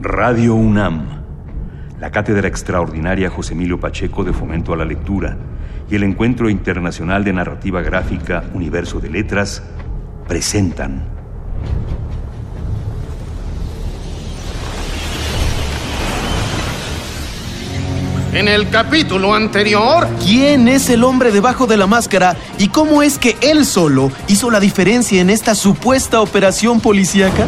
Radio UNAM, la Cátedra Extraordinaria José Emilio Pacheco de Fomento a la Lectura y el Encuentro Internacional de Narrativa Gráfica Universo de Letras presentan. En el capítulo anterior, ¿Quién es el hombre debajo de la máscara y cómo es que él solo hizo la diferencia en esta supuesta operación policíaca?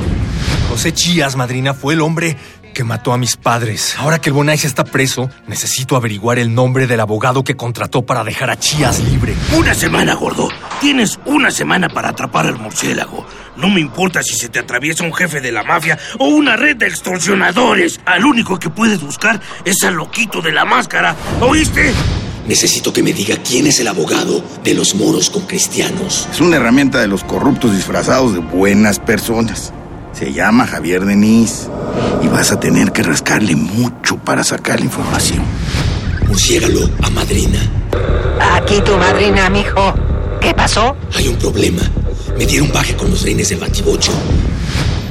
José Chías, madrina, fue el hombre que mató a mis padres. Ahora que el Bonais está preso, necesito averiguar el nombre del abogado que contrató para dejar a Chías libre. Una semana, gordo. Tienes una semana para atrapar al murciélago. No me importa si se te atraviesa un jefe de la mafia o una red de extorsionadores. Al único que puedes buscar es al loquito de la máscara. ¿Oíste? Necesito que me diga quién es el abogado de los moros con cristianos. Es una herramienta de los corruptos disfrazados de buenas personas. Se llama Javier Denis y vas a tener que rascarle mucho para sacar la información. Murciégalo a madrina. Aquí tu madrina, mijo. ¿Qué pasó? Hay un problema. Me dieron baje con los reines del batibocho.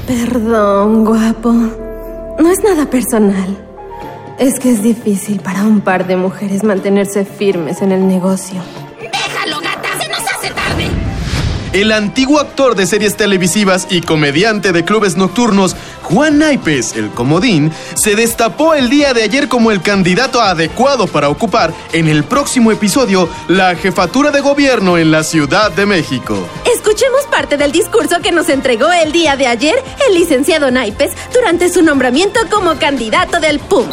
Perdón, guapo. No es nada personal. Es que es difícil para un par de mujeres mantenerse firmes en el negocio. ¡Déjalo, gata! ¡Se nos hace tarde! El antiguo actor de series televisivas y comediante de clubes nocturnos, Juan Naipes, el comodín, se destapó el día de ayer como el candidato adecuado para ocupar en el próximo episodio la jefatura de gobierno en la Ciudad de México. Escuchemos parte del discurso que nos entregó el día de ayer el licenciado Naipes durante su nombramiento como candidato del PUM.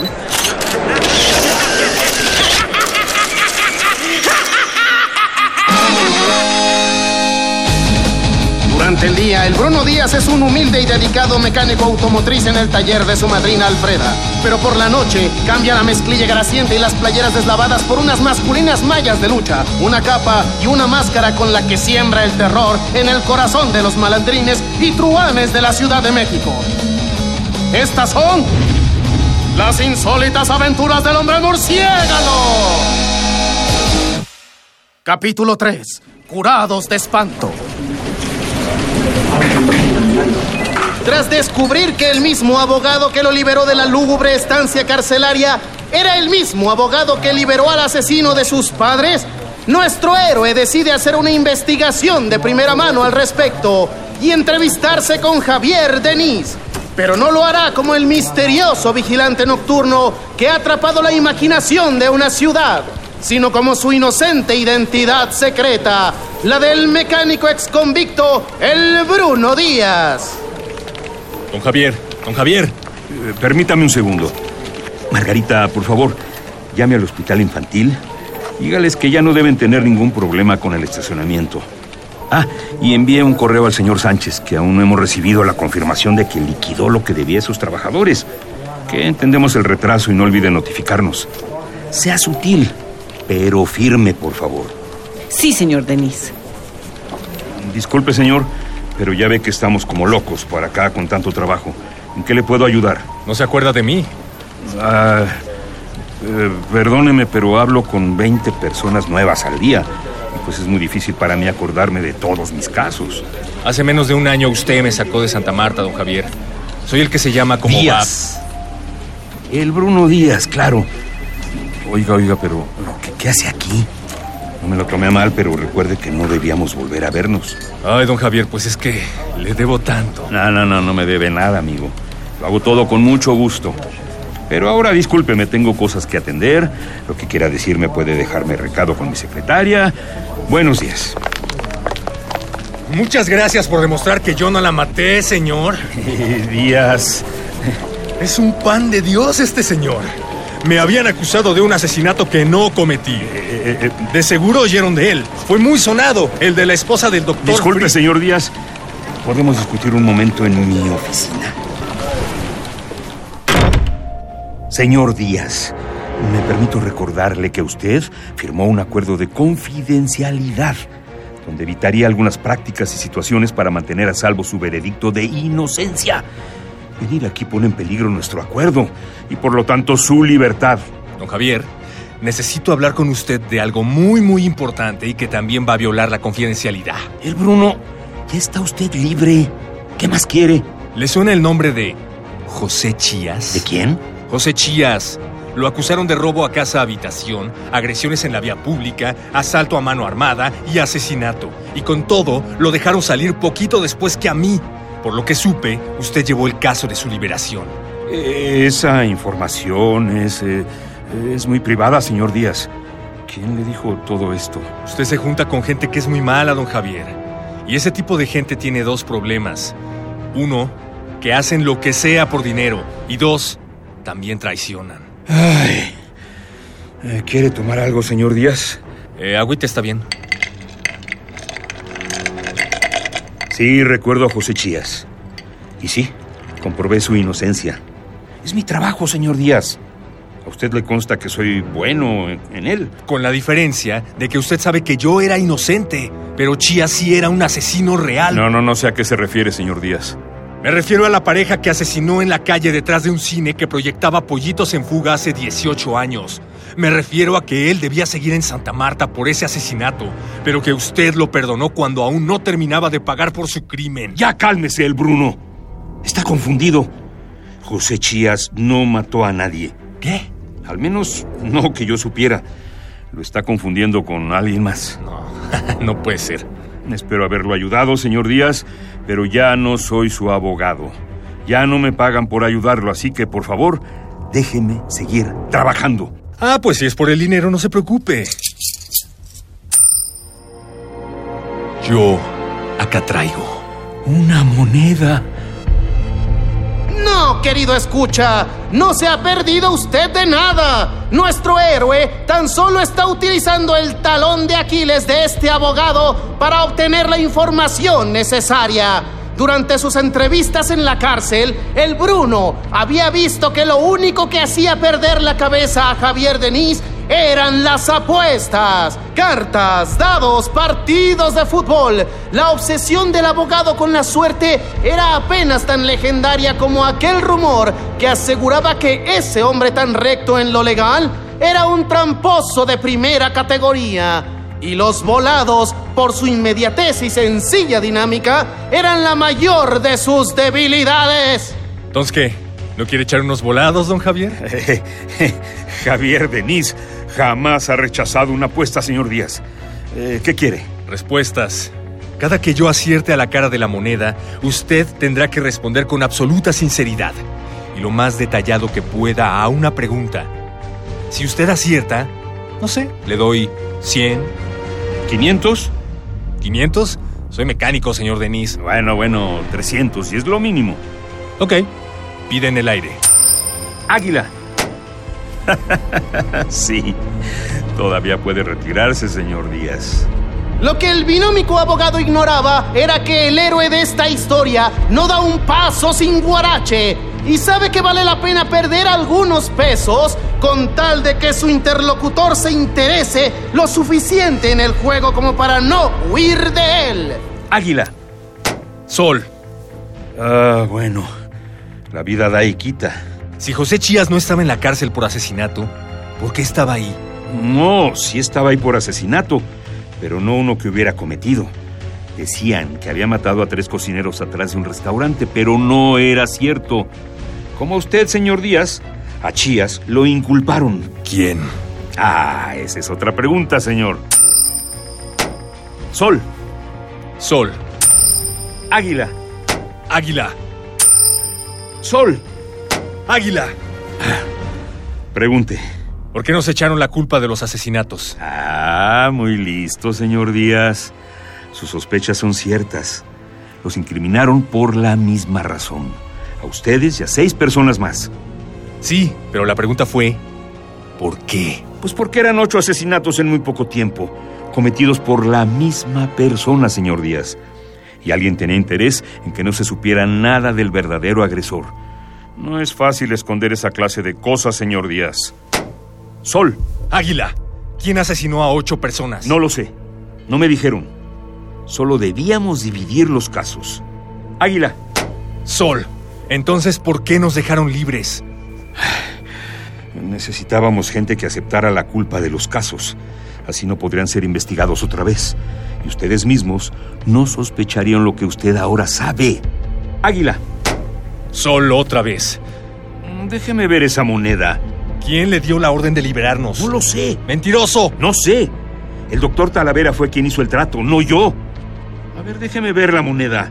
El día, el Bruno Díaz es un humilde y dedicado mecánico automotriz en el taller de su madrina Alfreda. Pero por la noche, cambia la mezclilla grasiente y las playeras deslavadas por unas masculinas mallas de lucha, una capa y una máscara con la que siembra el terror en el corazón de los malandrines y truanes de la Ciudad de México. Estas son las insólitas aventuras del hombre murciélago. Capítulo 3. Curados de espanto. Tras descubrir que el mismo abogado que lo liberó de la lúgubre estancia carcelaria era el mismo abogado que liberó al asesino de sus padres, nuestro héroe decide hacer una investigación de primera mano al respecto y entrevistarse con Javier Denis. Pero no lo hará como el misterioso vigilante nocturno que ha atrapado la imaginación de una ciudad, sino como su inocente identidad secreta, la del mecánico exconvicto, el Bruno Díaz. Don Javier, don Javier. Eh, permítame un segundo. Margarita, por favor, llame al hospital infantil. Dígales que ya no deben tener ningún problema con el estacionamiento. Ah, y envíe un correo al señor Sánchez, que aún no hemos recibido la confirmación de que liquidó lo que debía a sus trabajadores. Que entendemos el retraso y no olvide notificarnos. Sea sutil, pero firme, por favor. Sí, señor Denis. Disculpe, señor, pero ya ve que estamos como locos por acá con tanto trabajo. ¿En qué le puedo ayudar? ¿No se acuerda de mí? Ah, eh, perdóneme, pero hablo con 20 personas nuevas al día. Y pues es muy difícil para mí acordarme de todos mis casos. Hace menos de un año usted me sacó de Santa Marta, don Javier. Soy el que se llama como Díaz. El Bruno Díaz, claro. Oiga, oiga, pero ¿qué, qué hace aquí? No me lo tomé mal, pero recuerde que no debíamos volver a vernos. Ay, don Javier, pues es que le debo tanto. No, no, no, no me debe nada, amigo. Lo hago todo con mucho gusto. Pero ahora discúlpeme, tengo cosas que atender. Lo que quiera decirme puede dejarme recado con mi secretaria. Buenos días. Muchas gracias por demostrar que yo no la maté, señor. Díaz. Es un pan de Dios este señor. Me habían acusado de un asesinato que no cometí. Eh, De seguro oyeron de él. Fue muy sonado, el de la esposa del doctor. Disculpe, Fri- señor Díaz. ¿Podemos discutir un momento en mi oficina? Señor Díaz, me permito recordarle que usted firmó un acuerdo de confidencialidad donde evitaría algunas prácticas y situaciones para mantener a salvo su veredicto de inocencia. Venir aquí pone en peligro nuestro acuerdo y por lo tanto su libertad. Don Javier, necesito hablar con usted de algo muy, muy importante y que también va a violar la confidencialidad. El Bruno, ya está usted libre. ¿Qué más quiere? ¿Le suena el nombre de José Chías? ¿De quién? José Chías. Lo acusaron de robo a casa habitación, agresiones en la vía pública, asalto a mano armada y asesinato. Y con todo, lo dejaron salir poquito después que a mí. Por lo que supe, usted llevó el caso de su liberación. Esa información es... eh, es muy privada, señor Díaz. ¿Quién le dijo todo esto? Usted se junta con gente que es muy mala, don Javier. Y ese tipo de gente tiene dos problemas. Uno, que hacen lo que sea por dinero. Y dos, también traicionan. Ay. Eh, ¿Quiere tomar algo, señor Díaz? Eh, agüita está bien. Sí, recuerdo a José Chías. Y sí, comprobé su inocencia. Es mi trabajo, señor Díaz. A usted le consta que soy bueno en, él. Con la diferencia de que usted sabe que yo era inocente, pero Chías sí era un asesino real. No, no, no sé a qué se refiere, señor Díaz. Me refiero a la pareja que asesinó en la calle detrás de un cine que proyectaba pollitos en fuga hace 18 años. Me refiero a que él debía seguir en Santa Marta por ese asesinato, pero que usted lo perdonó cuando aún no terminaba de pagar por su crimen. Ya cálmese el Bruno. Está confundido. José Chías no mató a nadie. ¿Qué? Al menos no que yo supiera. Lo está confundiendo con alguien más. No, no puede ser. Espero haberlo ayudado, señor Díaz, pero ya no soy su abogado. Ya no me pagan por ayudarlo, así que por favor, déjeme seguir trabajando. Ah, pues si es por el dinero, no se preocupe. Yo acá traigo. Una moneda. Querido escucha, no se ha perdido usted de nada. Nuestro héroe tan solo está utilizando el talón de Aquiles de este abogado para obtener la información necesaria. Durante sus entrevistas en la cárcel, el Bruno había visto que lo único que hacía perder la cabeza a Javier Denis eran las apuestas, cartas, dados, partidos de fútbol. La obsesión del abogado con la suerte era apenas tan legendaria como aquel rumor que aseguraba que ese hombre tan recto en lo legal era un tramposo de primera categoría. Y los volados, por su inmediatez y sencilla dinámica, eran la mayor de sus debilidades. Entonces, ¿qué? ¿No quiere echar unos volados, don Javier? Javier Denis jamás ha rechazado una apuesta, señor Díaz. Eh, ¿Qué quiere? Respuestas. Cada que yo acierte a la cara de la moneda, usted tendrá que responder con absoluta sinceridad y lo más detallado que pueda a una pregunta. Si usted acierta, no sé, le doy 100, ¿500? 500. Soy mecánico, señor Denis. Bueno, bueno, 300, y es lo mínimo. Ok, pide en el aire. Águila. sí, todavía puede retirarse, señor Díaz. Lo que el binómico abogado ignoraba era que el héroe de esta historia no da un paso sin guarache y sabe que vale la pena perder algunos pesos con tal de que su interlocutor se interese lo suficiente en el juego como para no huir de él. Águila. Sol. Ah, bueno. La vida da y quita. Si José Chías no estaba en la cárcel por asesinato, ¿por qué estaba ahí? No, sí estaba ahí por asesinato, pero no uno que hubiera cometido. Decían que había matado a tres cocineros atrás de un restaurante, pero no era cierto. Como usted, señor Díaz, a Chías lo inculparon. ¿Quién? Ah, esa es otra pregunta, señor. Sol. Sol. Águila. Águila. Sol. Águila. Pregunte. ¿Por qué nos echaron la culpa de los asesinatos? Ah, muy listo, señor Díaz. Sus sospechas son ciertas. Los incriminaron por la misma razón. A ustedes y a seis personas más. Sí, pero la pregunta fue, ¿por qué? Pues porque eran ocho asesinatos en muy poco tiempo, cometidos por la misma persona, señor Díaz. Y alguien tenía interés en que no se supiera nada del verdadero agresor. No es fácil esconder esa clase de cosas, señor Díaz. Sol. Águila. ¿Quién asesinó a ocho personas? No lo sé. No me dijeron. Solo debíamos dividir los casos. Águila. Sol. Entonces, ¿por qué nos dejaron libres? Necesitábamos gente que aceptara la culpa de los casos. Así no podrían ser investigados otra vez. Y ustedes mismos no sospecharían lo que usted ahora sabe. Águila, Sol otra vez. déjeme ver esa moneda. ¿Quién le dio la orden de liberarnos? No lo sé. ¡Mentiroso! No sé. El doctor Talavera fue quien hizo el trato, no yo. A ver, déjeme ver la moneda.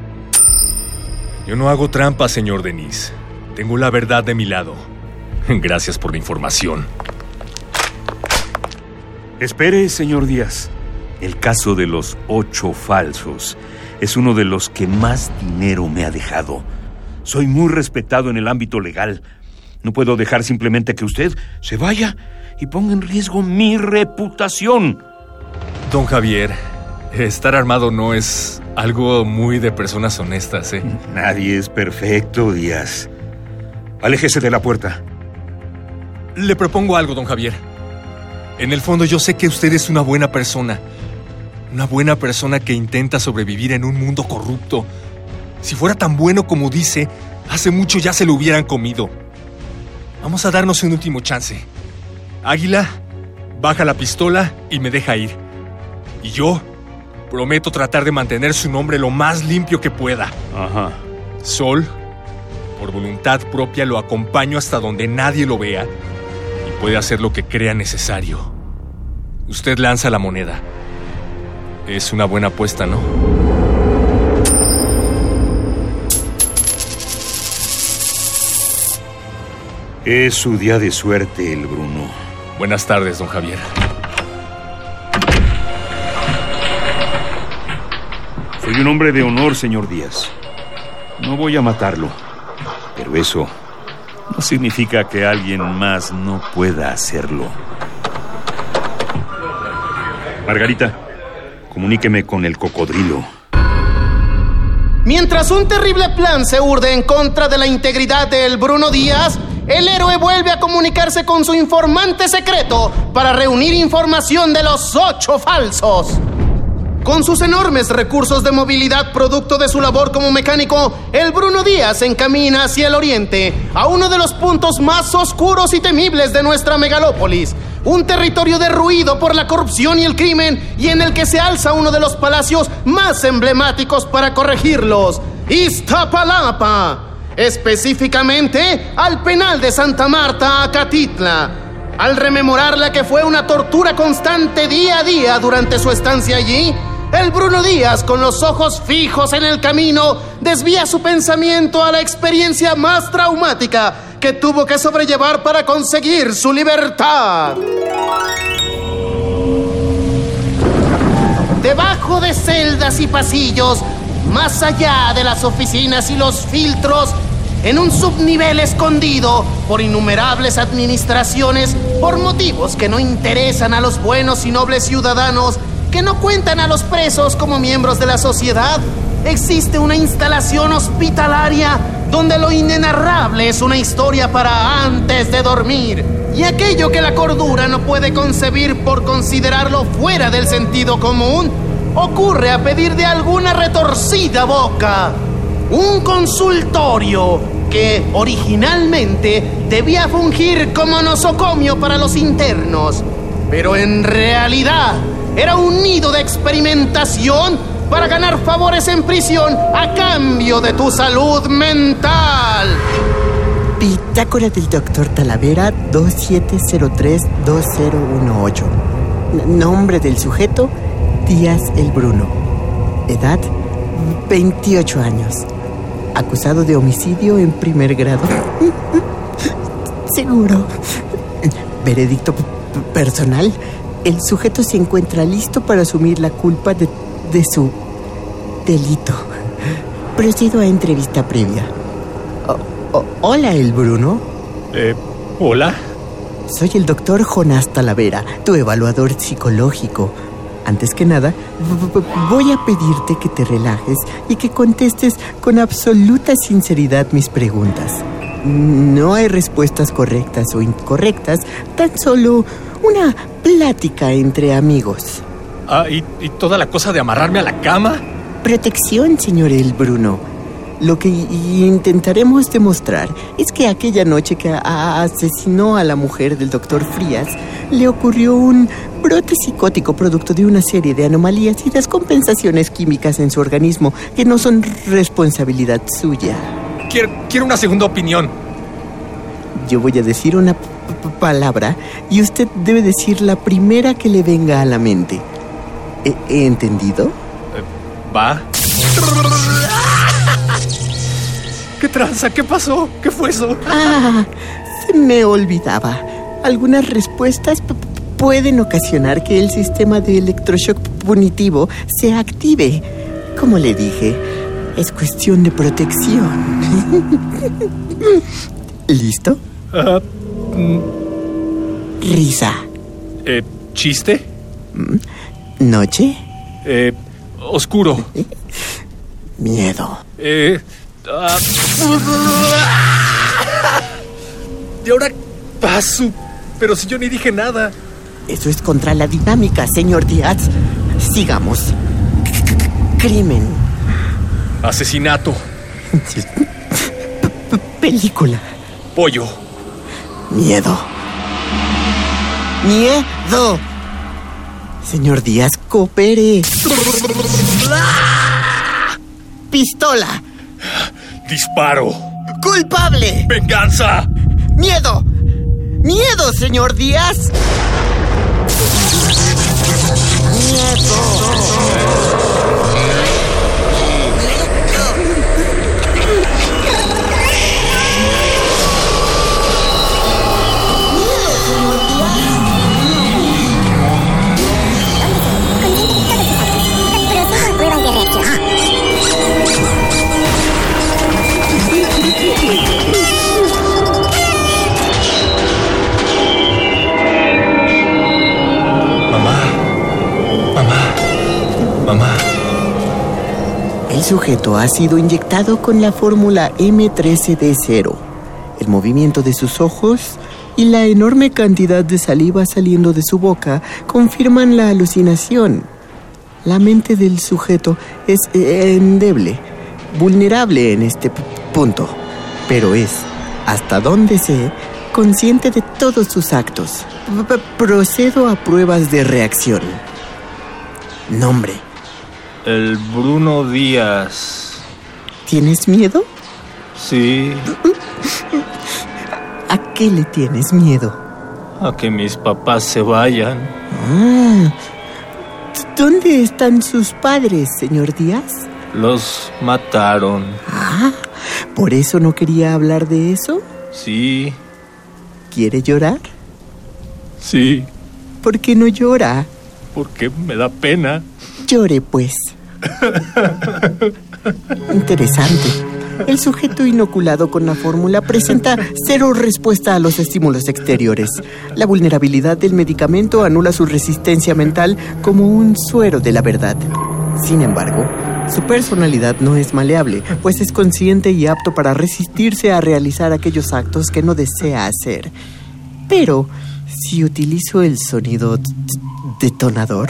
Yo no hago trampa, señor Denis. Tengo la verdad de mi lado. Gracias por la información. Espere, señor Díaz. El caso de los ocho falsos es uno de los que más dinero me ha dejado. Soy muy respetado en el ámbito legal. No puedo dejar simplemente que usted se vaya y ponga en riesgo mi reputación. Don Javier, estar armado no es algo muy de personas honestas, ¿eh? Nadie es perfecto, Díaz. Aléjese de la puerta. Le propongo algo, don Javier. En el fondo yo sé que usted es una buena persona. Una buena persona que intenta sobrevivir en un mundo corrupto. Si fuera tan bueno como dice, hace mucho ya se lo hubieran comido. Vamos a darnos un último chance. Águila, baja la pistola y me deja ir. Y yo prometo tratar de mantener su nombre lo más limpio que pueda. Ajá. Sol, por voluntad propia lo acompaño hasta donde nadie lo vea y puede hacer lo que crea necesario. Usted lanza la moneda. Es una buena apuesta, ¿no? Es su día de suerte, el Bruno. Buenas tardes, don Javier. Soy un hombre de honor, señor Díaz. No voy a matarlo. Pero eso no significa que alguien más no pueda hacerlo. Margarita, comuníqueme con el cocodrilo. Mientras un terrible plan se urde en contra de la integridad del Bruno Díaz, el héroe vuelve a comunicarse con su informante secreto para reunir información de los ocho falsos. Con sus enormes recursos de movilidad producto de su labor como mecánico, el Bruno Díaz se encamina hacia el oriente, a uno de los puntos más oscuros y temibles de nuestra megalópolis. Un territorio derruido por la corrupción y el crimen y en el que se alza uno de los palacios más emblemáticos para corregirlos, Iztapalapa. Específicamente al penal de Santa Marta, Acatitla. Al rememorar la que fue una tortura constante día a día durante su estancia allí, el Bruno Díaz, con los ojos fijos en el camino, desvía su pensamiento a la experiencia más traumática que tuvo que sobrellevar para conseguir su libertad. Debajo de celdas y pasillos, más allá de las oficinas y los filtros, en un subnivel escondido por innumerables administraciones, por motivos que no interesan a los buenos y nobles ciudadanos, que no cuentan a los presos como miembros de la sociedad, existe una instalación hospitalaria donde lo inenarrable es una historia para antes de dormir. Y aquello que la cordura no puede concebir por considerarlo fuera del sentido común, ocurre a pedir de alguna retorcida boca. Un consultorio que originalmente debía fungir como nosocomio para los internos, pero en realidad era un nido de experimentación para ganar favores en prisión a cambio de tu salud mental. Bitácora del doctor Talavera 2703-2018. N- Nombre del sujeto, Díaz el Bruno. Edad, 28 años. Acusado de homicidio en primer grado. Seguro. Veredicto personal. El sujeto se encuentra listo para asumir la culpa de, de su delito. Procedo a entrevista previa. O- o- hola, el Bruno. Eh, hola. Soy el doctor Jonás Talavera, tu evaluador psicológico. Antes que nada, voy a pedirte que te relajes y que contestes con absoluta sinceridad mis preguntas. No hay respuestas correctas o incorrectas, tan solo una plática entre amigos. Ah, ¿y, y toda la cosa de amarrarme a la cama? Protección, señor El Bruno. Lo que intentaremos demostrar es que aquella noche que asesinó a la mujer del doctor Frías, le ocurrió un brote psicótico producto de una serie de anomalías y descompensaciones químicas en su organismo que no son responsabilidad suya. Quiero, quiero una segunda opinión. Yo voy a decir una palabra y usted debe decir la primera que le venga a la mente. ¿He, he entendido? ¿Va? ¿Qué tranza? ¿Qué pasó? ¿Qué fue eso? Ah, se me olvidaba. Algunas respuestas pueden ocasionar que el sistema de electroshock punitivo se active. Como le dije, es cuestión de protección. ¿Listo? Mm, Risa. eh, ¿Chiste? Noche. Eh, oscuro. Miedo. Eh, ah, y ahora paso. Pero si yo ni dije nada. Eso es contra la dinámica, señor Díaz. Sigamos. C- c- Crimen. Asesinato. Película. Pollo. Miedo. Miedo. Señor Díaz, coopere. Pistola. Disparo. Culpable. Venganza. Miedo. Miedo, señor Díaz. El sujeto ha sido inyectado con la fórmula M13D0. El movimiento de sus ojos y la enorme cantidad de saliva saliendo de su boca confirman la alucinación. La mente del sujeto es endeble, vulnerable en este punto, pero es, hasta donde sé, consciente de todos sus actos. Procedo a pruebas de reacción. Nombre. El Bruno Díaz. ¿Tienes miedo? Sí, ¿A qué le tienes miedo? a que mis papás se vayan. Ah, ¿Dónde están sus padres, señor Díaz? Los mataron. Ah, ¿por eso no quería hablar de eso? Sí, ¿Quiere llorar? sí, ¿Por qué no llora? porque me da pena. Llore, pues. Interesante. El sujeto inoculado con la fórmula presenta cero respuesta a los estímulos exteriores. La vulnerabilidad del medicamento anula su resistencia mental como un suero de la verdad. Sin embargo, su personalidad no es maleable, pues es consciente y apto para resistirse a realizar aquellos actos que no desea hacer. Pero, si utilizo el sonido detonador...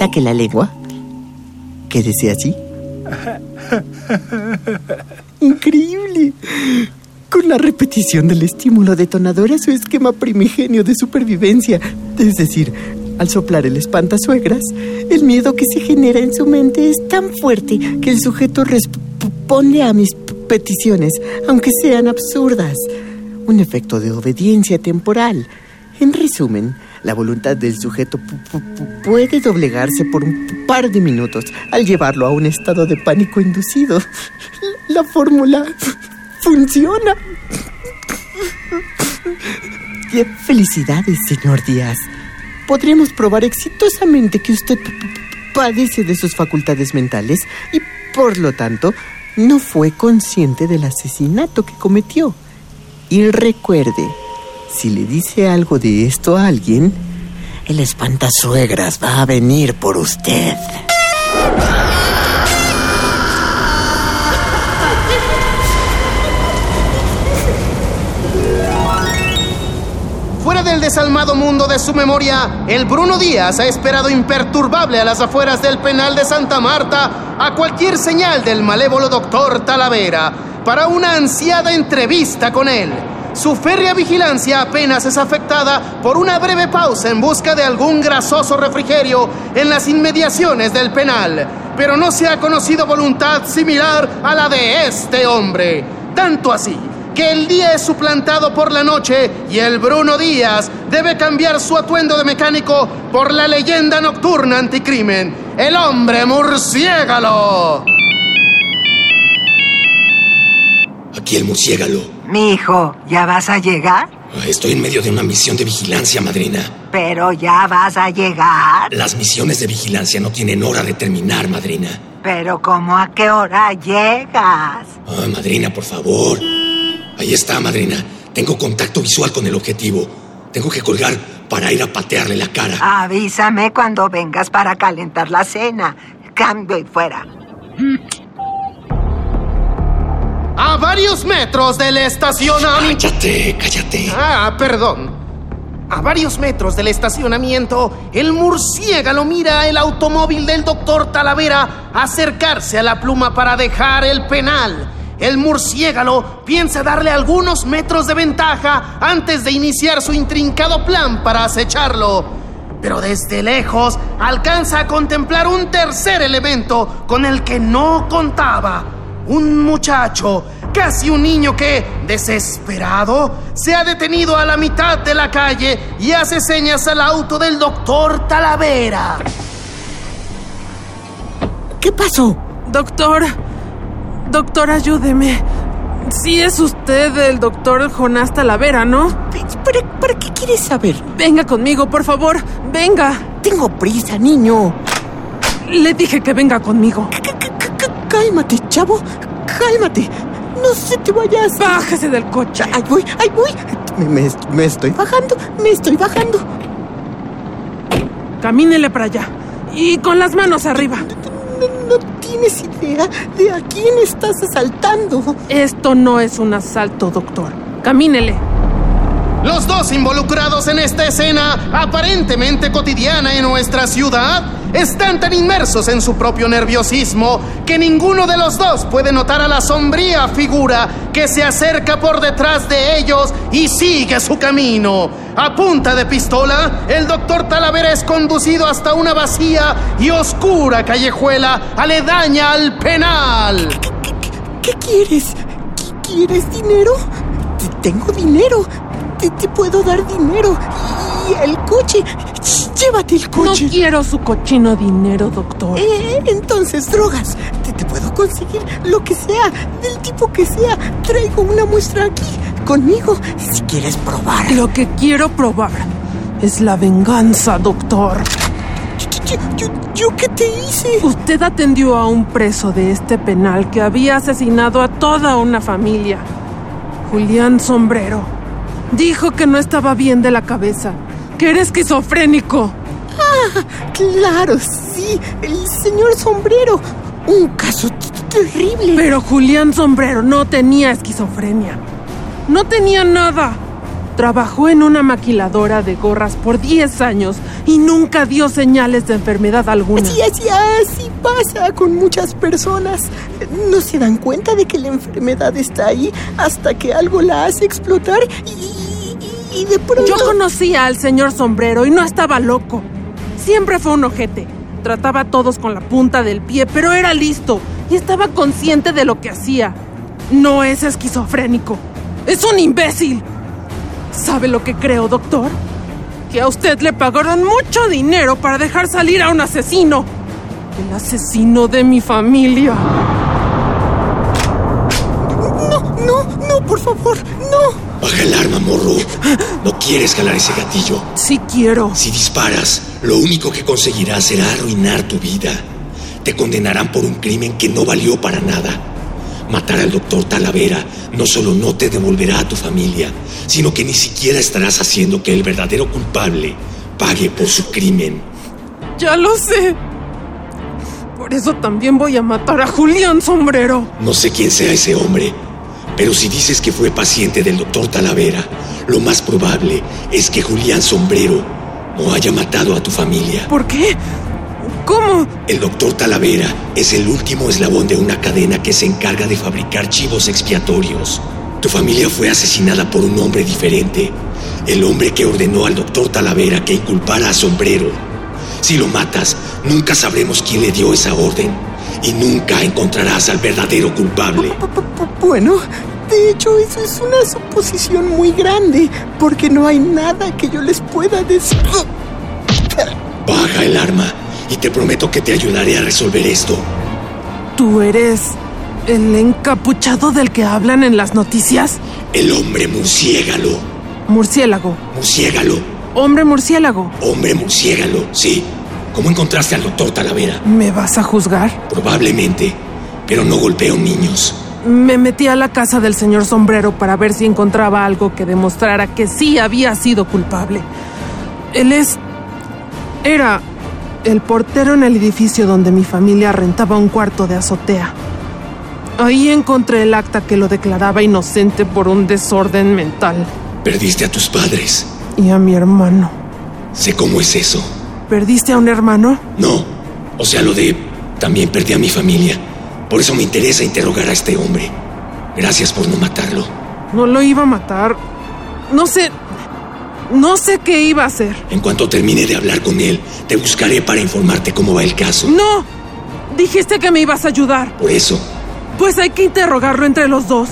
Saque la lengua. Quédese así. Increíble. Con la repetición del estímulo detonador a su esquema primigenio de supervivencia. Es decir, al soplar el espantasuegras, el miedo que se genera en su mente es tan fuerte que el sujeto responde a mis peticiones, aunque sean absurdas. Un efecto de obediencia temporal. En resumen, la voluntad del sujeto pu- pu- pu- puede doblegarse por un par de minutos al llevarlo a un estado de pánico inducido. La fórmula funciona. Y Felicidades, señor Díaz. Podremos probar exitosamente que usted padece de sus facultades mentales y, por lo tanto, no fue consciente del asesinato que cometió. Y recuerde, si le dice algo de esto a alguien, el espantasuegras va a venir por usted. Fuera del desalmado mundo de su memoria, el Bruno Díaz ha esperado imperturbable a las afueras del penal de Santa Marta a cualquier señal del malévolo doctor Talavera para una ansiada entrevista con él. Su férrea vigilancia apenas es afectada por una breve pausa en busca de algún grasoso refrigerio en las inmediaciones del penal, pero no se ha conocido voluntad similar a la de este hombre. Tanto así que el día es suplantado por la noche y el Bruno Díaz debe cambiar su atuendo de mecánico por la leyenda nocturna anticrimen, el hombre murciégalo. Aquí el murciégalo. Mi hijo, ¿ya vas a llegar? Ah, Estoy en medio de una misión de vigilancia, madrina. Pero ya vas a llegar. Las misiones de vigilancia no tienen hora de terminar, madrina. Pero ¿cómo a qué hora llegas? Ah, madrina, por favor. Ahí está, madrina. Tengo contacto visual con el objetivo. Tengo que colgar para ir a patearle la cara. Avísame cuando vengas para calentar la cena. Cambio y fuera. A varios metros del estacionamiento. Cállate, cállate. Ah, perdón. A varios metros del estacionamiento, el murciélago mira el automóvil del doctor Talavera acercarse a la pluma para dejar el penal. El murciélago piensa darle algunos metros de ventaja antes de iniciar su intrincado plan para acecharlo. Pero desde lejos alcanza a contemplar un tercer elemento con el que no contaba. Un muchacho, casi un niño que, desesperado, se ha detenido a la mitad de la calle y hace señas al auto del doctor Talavera. ¿Qué pasó? Doctor, doctor, ayúdeme. Sí es usted el doctor Jonás Talavera, ¿no? ¿Para, para qué quieres saber? Venga conmigo, por favor. Venga. Tengo prisa, niño. Le dije que venga conmigo. Cálmate, chavo. Cálmate. No se te vayas. Bájese del coche. Ahí voy, ahí voy. Me, me- me estoy bajando, me estoy bajando. Camínele para allá. Y con las manos arriba. No, no tienes idea de a quién estás asaltando. Esto no es un asalto, doctor. Camínele. Los dos involucrados en esta escena aparentemente cotidiana en nuestra ciudad están tan inmersos en su propio nerviosismo que ninguno de los dos puede notar a la sombría figura que se acerca por detrás de ellos y sigue su camino. A punta de pistola, el doctor Talavera es conducido hasta una vacía y oscura callejuela aledaña al penal. ¿Qué quieres? ¿Qué- ¿Quieres dinero? Te- Tengo dinero. Te, te puedo dar dinero. Y el coche. Ch, Llévate el coche. No quiero su cochino dinero, doctor. Eh, entonces, drogas. Te, te puedo conseguir lo que sea, del tipo que sea. Traigo una muestra aquí, conmigo, si quieres probar. Lo que quiero probar es la venganza, doctor. Yo, yo- ¿yo qué te hice? Usted atendió a un preso de este penal que había asesinado a toda una familia. Julián Sombrero. Dijo que no estaba bien de la cabeza, que era esquizofrénico. Ah, claro, sí, el señor sombrero. Un caso terrible. Pero Julián Sombrero no tenía esquizofrenia. No tenía nada. Trabajó en una maquiladora de gorras por 10 años y nunca dio señales de enfermedad alguna. Sí, así, así pasa con muchas personas. No se dan cuenta de que la enfermedad está ahí hasta que algo la hace explotar y, y- y de pronto... Yo conocía al señor Sombrero y no estaba loco. Siempre fue un ojete. Trataba a todos con la punta del pie, pero era listo y estaba consciente de lo que hacía. No es esquizofrénico. Es un imbécil. ¿Sabe lo que creo, doctor? Que a usted le pagaron mucho dinero para dejar salir a un asesino. El asesino de mi familia. No, no, no, por favor, no. Baja el arma, morro. No quieres jalar ese gatillo. Sí quiero. Si disparas, lo único que conseguirás será arruinar tu vida. Te condenarán por un crimen que no valió para nada. Matar al doctor Talavera no solo no te devolverá a tu familia, sino que ni siquiera estarás haciendo que el verdadero culpable pague por su crimen. Ya lo sé. Por eso también voy a matar a Julián Sombrero. No sé quién sea ese hombre, pero si dices que fue paciente del doctor Talavera, lo más probable es que Julián Sombrero no haya matado a tu familia. ¿Por qué? ¿Cómo? El doctor Talavera es el último eslabón de una cadena que se encarga de fabricar chivos expiatorios. Tu familia fue asesinada por un hombre diferente. El hombre que ordenó al doctor Talavera que inculpara a Sombrero. Si lo matas, nunca sabremos quién le dio esa orden. Y nunca encontrarás al verdadero culpable. Bueno, de hecho, eso es una suposición muy grande, porque no hay nada que yo les pueda decir. Baja el arma y te prometo que te ayudaré a resolver esto. ¿Tú eres el encapuchado del que hablan en las noticias? El hombre murciégalo. Murciélago. Murciégalo. Hombre murciélago. Hombre murciégalo, sí. ¿Cómo encontraste al doctor Talavera? ¿Me vas a juzgar? Probablemente, pero no golpeo niños. Me metí a la casa del señor Sombrero para ver si encontraba algo que demostrara que sí había sido culpable. Él es... Era el portero en el edificio donde mi familia rentaba un cuarto de azotea. Ahí encontré el acta que lo declaraba inocente por un desorden mental. Perdiste a tus padres. Y a mi hermano. Sé cómo es eso. ¿Perdiste a un hermano? No. O sea, lo de... También perdí a mi familia. Por eso me interesa interrogar a este hombre. Gracias por no matarlo. No lo iba a matar. No sé... No sé qué iba a hacer. En cuanto termine de hablar con él, te buscaré para informarte cómo va el caso. No. Dijiste que me ibas a ayudar. Por eso. Pues hay que interrogarlo entre los dos.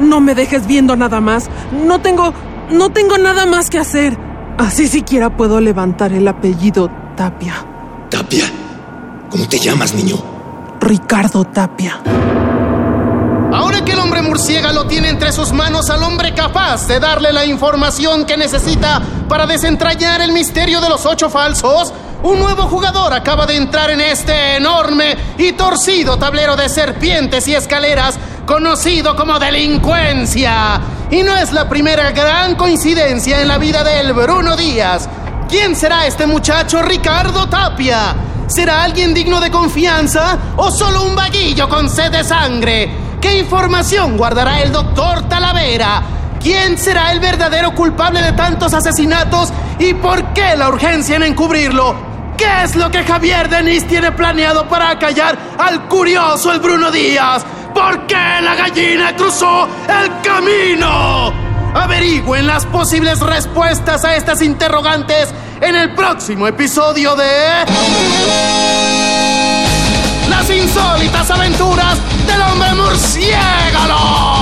No me dejes viendo nada más. No tengo... No tengo nada más que hacer. Así siquiera puedo levantar el apellido Tapia. ¿Tapia? ¿Cómo te llamas, niño? Ricardo Tapia. Ahora que el hombre murciélago tiene entre sus manos al hombre capaz de darle la información que necesita para desentrañar el misterio de los ocho falsos, un nuevo jugador acaba de entrar en este enorme y torcido tablero de serpientes y escaleras conocido como delincuencia. Y no es la primera gran coincidencia en la vida del Bruno Díaz. ¿Quién será este muchacho Ricardo Tapia? ¿Será alguien digno de confianza o solo un vaguillo con sed de sangre? ¿Qué información guardará el doctor Talavera? ¿Quién será el verdadero culpable de tantos asesinatos y por qué la urgencia en encubrirlo? ¿Qué es lo que Javier Denis tiene planeado para acallar al curioso el Bruno Díaz? ¿Por qué la gallina cruzó el camino? Averigüen las posibles respuestas a estas interrogantes en el próximo episodio de... Las insólitas aventuras del hombre murciélago.